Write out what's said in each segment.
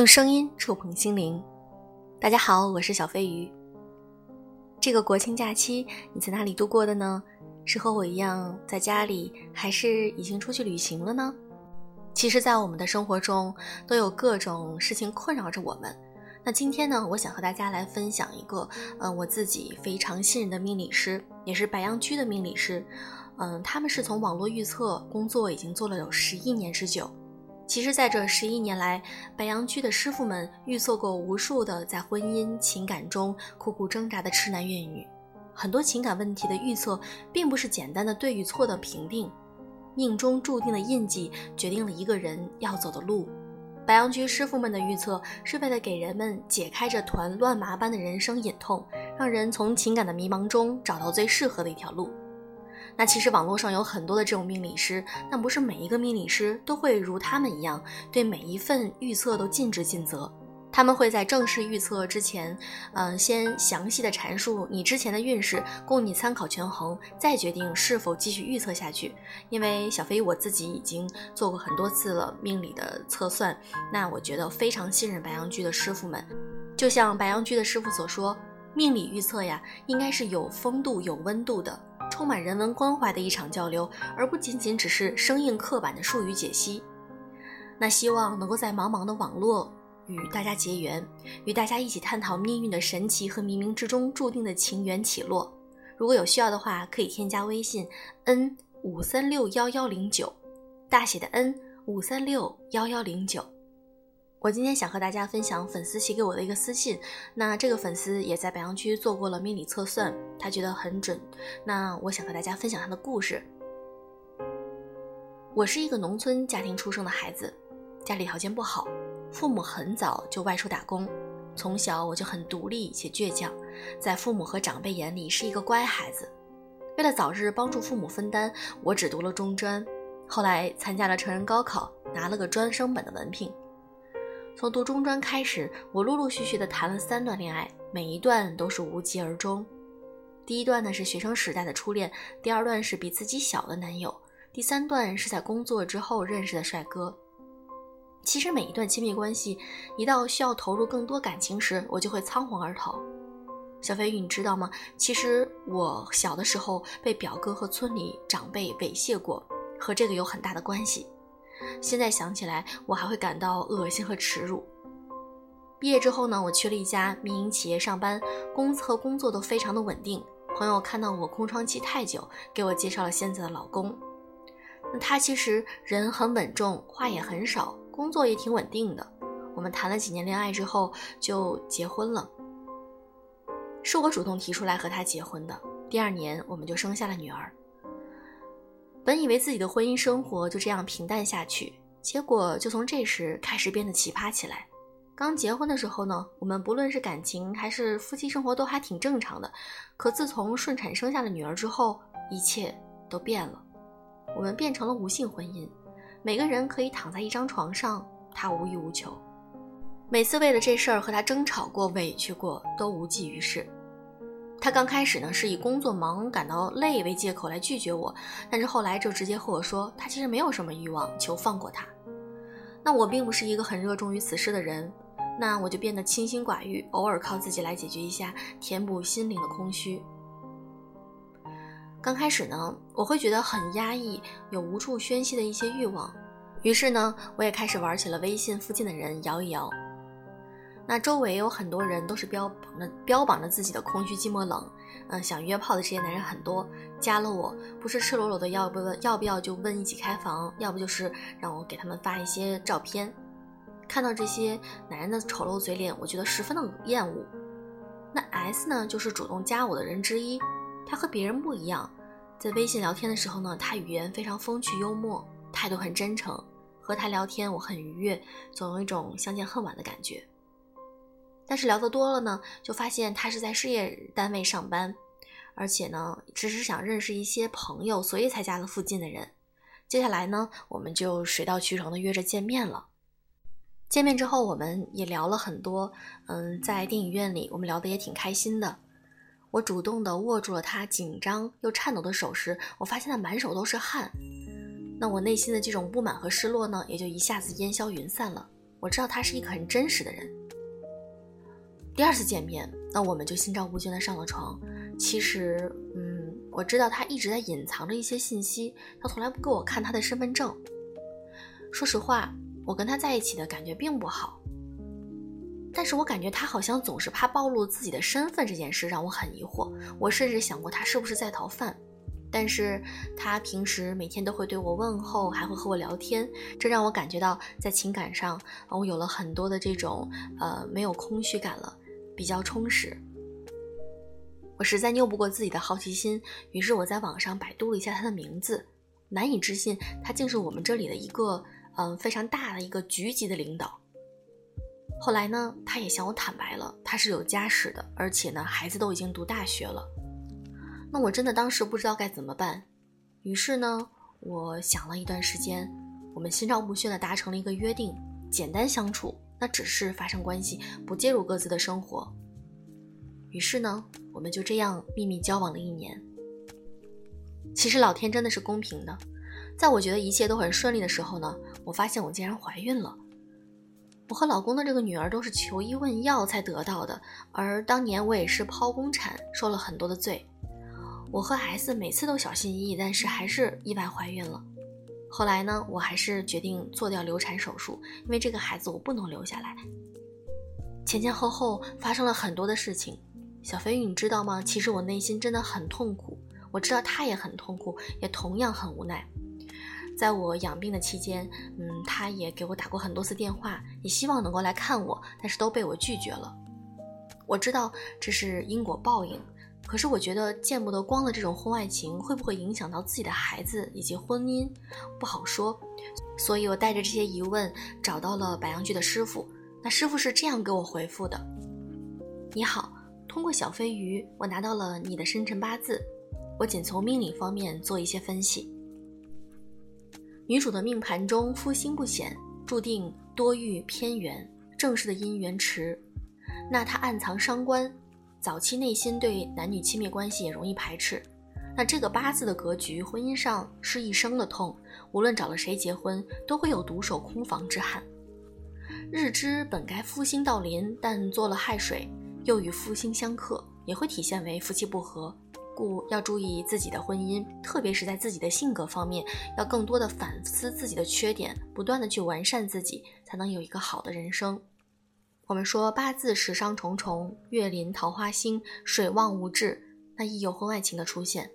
用声音触碰心灵。大家好，我是小飞鱼。这个国庆假期你在哪里度过的呢？是和我一样在家里，还是已经出去旅行了呢？其实，在我们的生活中，都有各种事情困扰着我们。那今天呢，我想和大家来分享一个，嗯，我自己非常信任的命理师，也是白羊居的命理师。嗯，他们是从网络预测工作已经做了有十一年之久。其实，在这十一年来，白羊居的师傅们预测过无数的在婚姻情感中苦苦挣扎的痴男怨女。很多情感问题的预测，并不是简单的对与错的评定，命中注定的印记决定了一个人要走的路。白羊居师傅们的预测，是为了给人们解开这团乱麻般的人生隐痛，让人从情感的迷茫中找到最适合的一条路。那其实网络上有很多的这种命理师，但不是每一个命理师都会如他们一样，对每一份预测都尽职尽责。他们会在正式预测之前，嗯，先详细的阐述你之前的运势，供你参考权衡，再决定是否继续预测下去。因为小飞我自己已经做过很多次了命理的测算，那我觉得非常信任白羊居的师傅们。就像白羊居的师傅所说，命理预测呀，应该是有风度、有温度的。充满人文关怀的一场交流，而不仅仅只是生硬刻板的术语解析。那希望能够在茫茫的网络与大家结缘，与大家一起探讨命运的神奇和冥冥之中注定的情缘起落。如果有需要的话，可以添加微信 n 五三六幺幺零九，大写的 N 五三六幺幺零九。我今天想和大家分享粉丝写给我的一个私信。那这个粉丝也在白羊区做过了命理测算，他觉得很准。那我想和大家分享他的故事。我是一个农村家庭出生的孩子，家里条件不好，父母很早就外出打工，从小我就很独立且倔强，在父母和长辈眼里是一个乖孩子。为了早日帮助父母分担，我只读了中专，后来参加了成人高考，拿了个专升本的文凭。从读中专开始，我陆陆续续的谈了三段恋爱，每一段都是无疾而终。第一段呢是学生时代的初恋，第二段是比自己小的男友，第三段是在工作之后认识的帅哥。其实每一段亲密关系，一到需要投入更多感情时，我就会仓皇而逃。小飞鱼，你知道吗？其实我小的时候被表哥和村里长辈猥亵过，和这个有很大的关系。现在想起来，我还会感到恶心和耻辱。毕业之后呢，我去了一家民营企业上班，工资和工作都非常的稳定。朋友看到我空窗期太久，给我介绍了现在的老公。那他其实人很稳重，话也很少，工作也挺稳定的。我们谈了几年恋爱之后就结婚了，是我主动提出来和他结婚的。第二年我们就生下了女儿。本以为自己的婚姻生活就这样平淡下去，结果就从这时开始变得奇葩起来。刚结婚的时候呢，我们不论是感情还是夫妻生活都还挺正常的。可自从顺产生下了女儿之后，一切都变了。我们变成了无性婚姻，每个人可以躺在一张床上，他无欲无求。每次为了这事儿和他争吵过、委屈过，都无济于事。他刚开始呢是以工作忙、感到累为借口来拒绝我，但是后来就直接和我说，他其实没有什么欲望，求放过他。那我并不是一个很热衷于此事的人，那我就变得清心寡欲，偶尔靠自己来解决一下，填补心灵的空虚。刚开始呢，我会觉得很压抑，有无处宣泄的一些欲望，于是呢，我也开始玩起了微信附近的人摇一摇。那周围有很多人都是标榜着标榜着自己的空虚寂寞冷，嗯，想约炮的这些男人很多，加了我不是赤裸裸的要不要不要就问一起开房，要不就是让我给他们发一些照片。看到这些男人的丑陋嘴脸，我觉得十分的厌恶。那 S 呢，就是主动加我的人之一，他和别人不一样，在微信聊天的时候呢，他语言非常风趣幽默，态度很真诚，和他聊天我很愉悦，总有一种相见恨晚的感觉。但是聊得多了呢，就发现他是在事业单位上班，而且呢，只是想认识一些朋友，所以才加了附近的人。接下来呢，我们就水到渠成的约着见面了。见面之后，我们也聊了很多。嗯，在电影院里，我们聊得也挺开心的。我主动的握住了他紧张又颤抖的手时，我发现他满手都是汗。那我内心的这种不满和失落呢，也就一下子烟消云散了。我知道他是一个很真实的人。第二次见面，那我们就心照不宣的上了床。其实，嗯，我知道他一直在隐藏着一些信息，他从来不给我看他的身份证。说实话，我跟他在一起的感觉并不好。但是我感觉他好像总是怕暴露自己的身份，这件事让我很疑惑。我甚至想过他是不是在逃犯。但是他平时每天都会对我问候，还会和我聊天，这让我感觉到在情感上，我有了很多的这种呃没有空虚感了，比较充实。我实在拗不过自己的好奇心，于是我在网上百度了一下他的名字，难以置信，他竟是我们这里的一个嗯非常大的一个局级的领导。后来呢，他也向我坦白了，他是有家室的，而且呢，孩子都已经读大学了。那我真的当时不知道该怎么办，于是呢，我想了一段时间，我们心照不宣的达成了一个约定：简单相处，那只是发生关系，不介入各自的生活。于是呢，我们就这样秘密交往了一年。其实老天真的是公平的，在我觉得一切都很顺利的时候呢，我发现我竟然怀孕了。我和老公的这个女儿都是求医问药才得到的，而当年我也是剖宫产，受了很多的罪。我和 S 每次都小心翼翼，但是还是意外怀孕了。后来呢，我还是决定做掉流产手术，因为这个孩子我不能留下来。前前后后发生了很多的事情，小飞鱼，你知道吗？其实我内心真的很痛苦，我知道他也很痛苦，也同样很无奈。在我养病的期间，嗯，他也给我打过很多次电话，也希望能够来看我，但是都被我拒绝了。我知道这是因果报应，可是我觉得见不得光的这种婚外情会不会影响到自己的孩子以及婚姻，不好说。所以我带着这些疑问找到了白羊居的师傅，那师傅是这样给我回复的：你好，通过小飞鱼，我拿到了你的生辰八字，我仅从命理方面做一些分析。女主的命盘中夫星不显，注定多遇偏缘，正式的姻缘迟。那她暗藏伤官，早期内心对男女亲密关系也容易排斥。那这个八字的格局，婚姻上是一生的痛，无论找了谁结婚，都会有独守空房之憾。日支本该夫星到临，但做了亥水，又与夫星相克，也会体现为夫妻不和。故要注意自己的婚姻，特别是在自己的性格方面，要更多的反思自己的缺点，不断的去完善自己，才能有一个好的人生。我们说八字时伤重重，月临桃花星，水旺无志，那亦有婚外情的出现。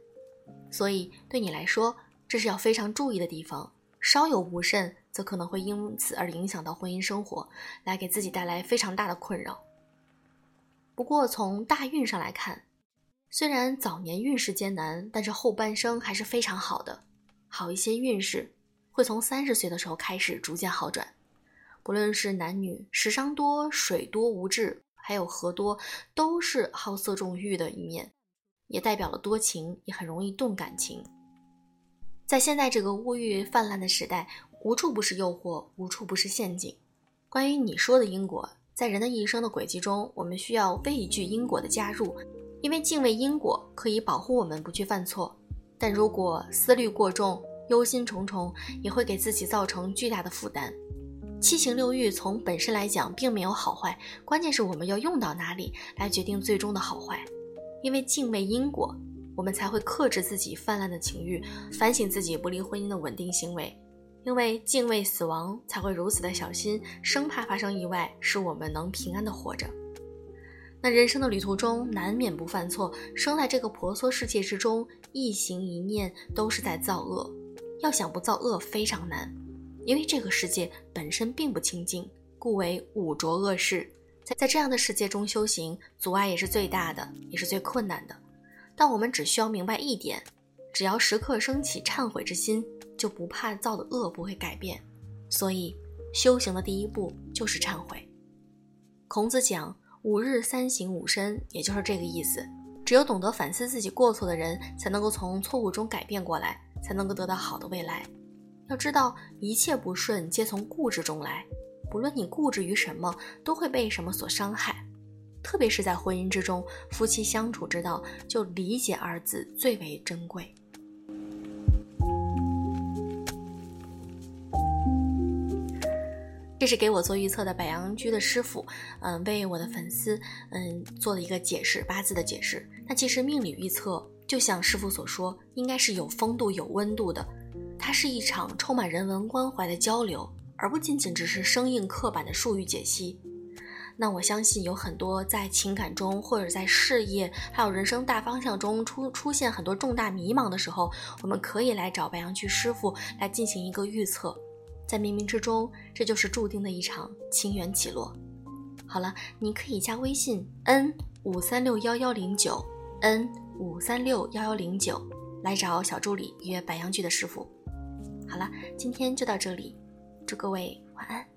所以对你来说，这是要非常注意的地方。稍有不慎，则可能会因此而影响到婚姻生活，来给自己带来非常大的困扰。不过从大运上来看，虽然早年运势艰难，但是后半生还是非常好的。好一些运势会从三十岁的时候开始逐渐好转。不论是男女，时伤多、水多无志，还有河多，都是好色重欲的一面，也代表了多情，也很容易动感情。在现在这个物欲泛滥的时代，无处不是诱惑，无处不是陷阱。关于你说的因果，在人的一生的轨迹中，我们需要畏惧因果的加入。因为敬畏因果可以保护我们不去犯错，但如果思虑过重、忧心忡忡，也会给自己造成巨大的负担。七情六欲从本身来讲并没有好坏，关键是我们要用到哪里来决定最终的好坏。因为敬畏因果，我们才会克制自己泛滥的情欲，反省自己不利婚姻的稳定行为。因为敬畏死亡，才会如此的小心，生怕发生意外，使我们能平安的活着。那人生的旅途中难免不犯错，生在这个婆娑世界之中，一行一念都是在造恶。要想不造恶非常难，因为这个世界本身并不清净，故为五浊恶世。在在这样的世界中修行，阻碍也是最大的，也是最困难的。但我们只需要明白一点，只要时刻升起忏悔之心，就不怕造的恶不会改变。所以，修行的第一步就是忏悔。孔子讲。五日三省吾身，也就是这个意思。只有懂得反思自己过错的人，才能够从错误中改变过来，才能够得到好的未来。要知道，一切不顺皆从固执中来，不论你固执于什么，都会被什么所伤害。特别是在婚姻之中，夫妻相处之道，就理解二字最为珍贵。这是给我做预测的百羊居的师傅，嗯，为我的粉丝嗯做了一个解释，八字的解释。那其实命理预测就像师傅所说，应该是有风度、有温度的，它是一场充满人文关怀的交流，而不仅仅只是生硬刻板的术语解析。那我相信有很多在情感中，或者在事业，还有人生大方向中出出现很多重大迷茫的时候，我们可以来找白羊巨师傅来进行一个预测。在冥冥之中，这就是注定的一场情缘起落。好了，你可以加微信 n 五三六幺幺零九 n 五三六幺幺零九来找小助理约白羊巨的师傅。好了，今天就到这里，祝各位晚安。